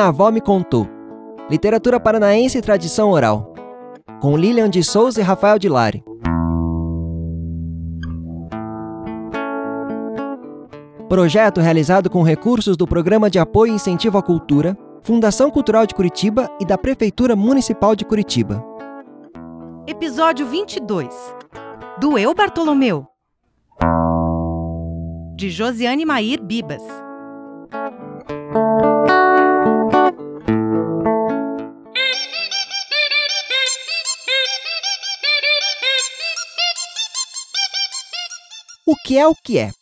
minha avó me contou. Literatura paranaense e tradição oral. Com Lilian de Souza e Rafael de Lari. Projeto realizado com recursos do Programa de Apoio e Incentivo à Cultura, Fundação Cultural de Curitiba e da Prefeitura Municipal de Curitiba. Episódio 22. Doeu Bartolomeu. De Josiane Mair Bibas. Que é o que é?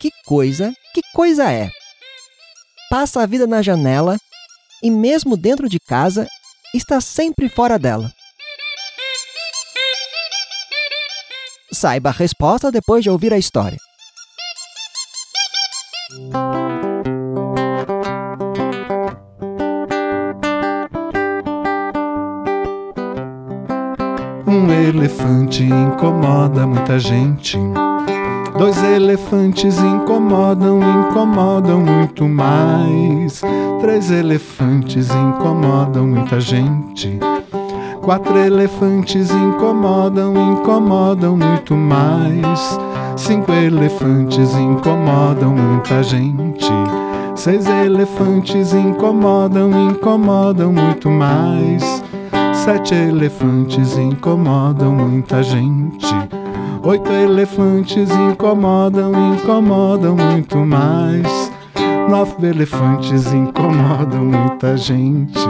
Que coisa, que coisa é? Passa a vida na janela e, mesmo dentro de casa, está sempre fora dela. Saiba a resposta depois de ouvir a história. Um elefante incomoda muita gente. Dois elefantes incomodam, incomodam muito mais. Três elefantes incomodam muita gente. Quatro elefantes incomodam, incomodam muito mais. Cinco elefantes incomodam muita gente. Seis elefantes incomodam, incomodam muito mais. Sete elefantes incomodam muita gente. Oito elefantes incomodam, incomodam muito mais. Nove elefantes incomodam muita gente.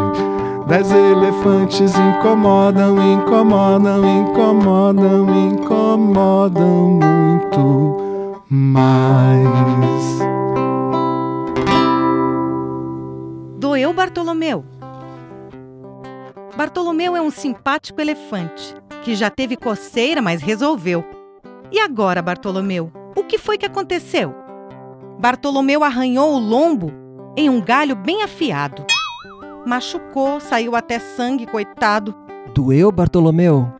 Dez elefantes incomodam, incomodam, incomodam, incomodam muito mais. Doeu Bartolomeu. Bartolomeu é um simpático elefante que já teve coceira, mas resolveu. E agora, Bartolomeu? O que foi que aconteceu? Bartolomeu arranhou o lombo em um galho bem afiado. Machucou, saiu até sangue, coitado. Doeu, Bartolomeu?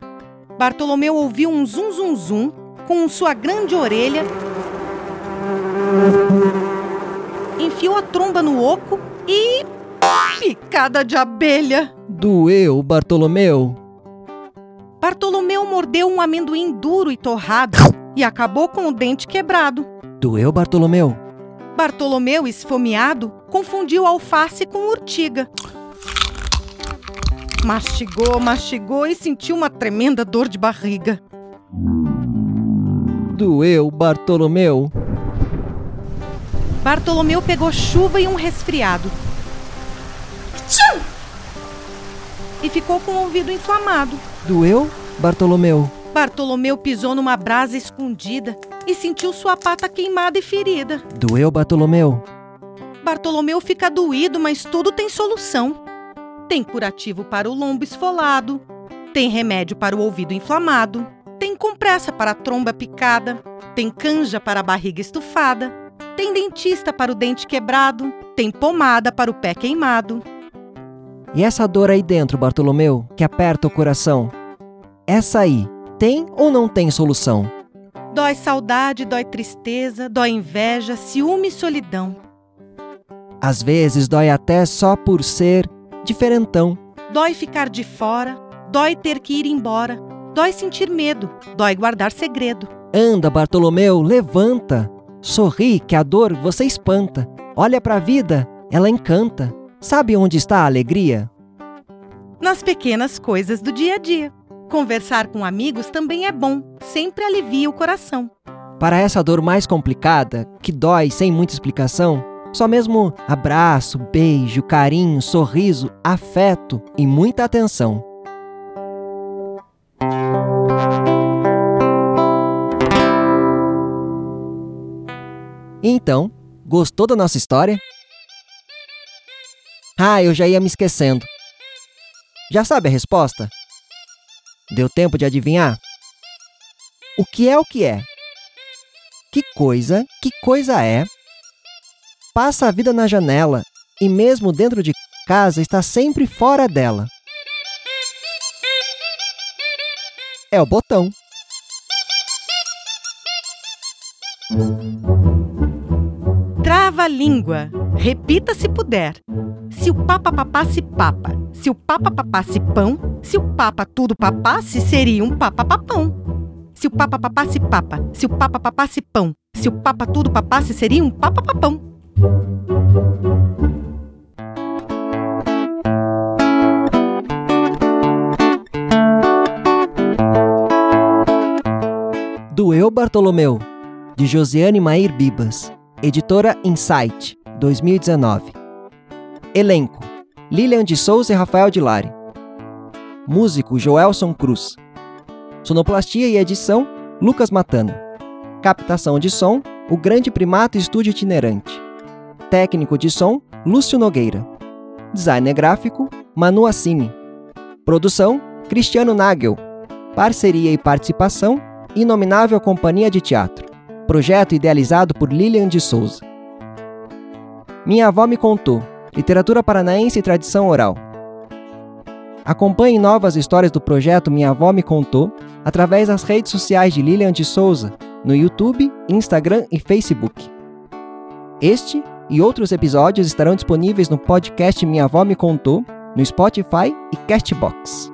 Bartolomeu ouviu um zum zum zum com sua grande orelha. Enfiou a tromba no oco e. Picada de abelha! Doeu, Bartolomeu? Bartolomeu mordeu um amendoim duro e torrado e acabou com o dente quebrado. Doeu, Bartolomeu? Bartolomeu, esfomeado, confundiu alface com urtiga. Mastigou, mastigou e sentiu uma tremenda dor de barriga. Doeu, Bartolomeu? Bartolomeu pegou chuva e um resfriado. E ficou com o ouvido inflamado. Doeu, Bartolomeu? Bartolomeu pisou numa brasa escondida e sentiu sua pata queimada e ferida. Doeu, Bartolomeu? Bartolomeu fica doído, mas tudo tem solução. Tem curativo para o lombo esfolado, tem remédio para o ouvido inflamado, tem compressa para a tromba picada, tem canja para a barriga estufada, tem dentista para o dente quebrado, tem pomada para o pé queimado. E essa dor aí dentro, Bartolomeu, que aperta o coração? Essa aí, tem ou não tem solução? Dói saudade, dói tristeza, dói inveja, ciúme e solidão. Às vezes dói até só por ser diferentão. Dói ficar de fora, dói ter que ir embora, dói sentir medo, dói guardar segredo. Anda, Bartolomeu, levanta. Sorri que a dor você espanta. Olha pra vida, ela encanta. Sabe onde está a alegria? Nas pequenas coisas do dia a dia. Conversar com amigos também é bom, sempre alivia o coração. Para essa dor mais complicada, que dói sem muita explicação, só mesmo abraço, beijo, carinho, sorriso, afeto e muita atenção. Então, gostou da nossa história? Ah, eu já ia me esquecendo. Já sabe a resposta? Deu tempo de adivinhar? O que é o que é? Que coisa, que coisa é? Passa a vida na janela e, mesmo dentro de casa, está sempre fora dela. É o botão. Trava Trava-língua. Repita se puder. Se o papa papasse papa, se o papa papasse pão, se o papa tudo papasse, seria um papa papão. Se o papa papasse papa, se o papa papasse pão, se o papa tudo papasse, seria um papa papão. Doeu Bartolomeu, de Josiane Mair Bibas, editora Insight, 2019. Elenco: Lilian de Souza e Rafael de Lari. Músico Joelson Cruz. Sonoplastia e edição Lucas Matano. Captação de som O Grande Primato Estúdio Itinerante. Técnico de som Lúcio Nogueira. Designer gráfico Manu Assini. Produção Cristiano Nagel. Parceria e participação Inominável Companhia de Teatro. Projeto idealizado por Lilian de Souza. Minha avó me contou. Literatura paranaense e tradição oral. Acompanhe novas histórias do projeto Minha Avó Me Contou através das redes sociais de Lilian de Souza, no YouTube, Instagram e Facebook. Este e outros episódios estarão disponíveis no podcast Minha Avó Me Contou, no Spotify e Castbox.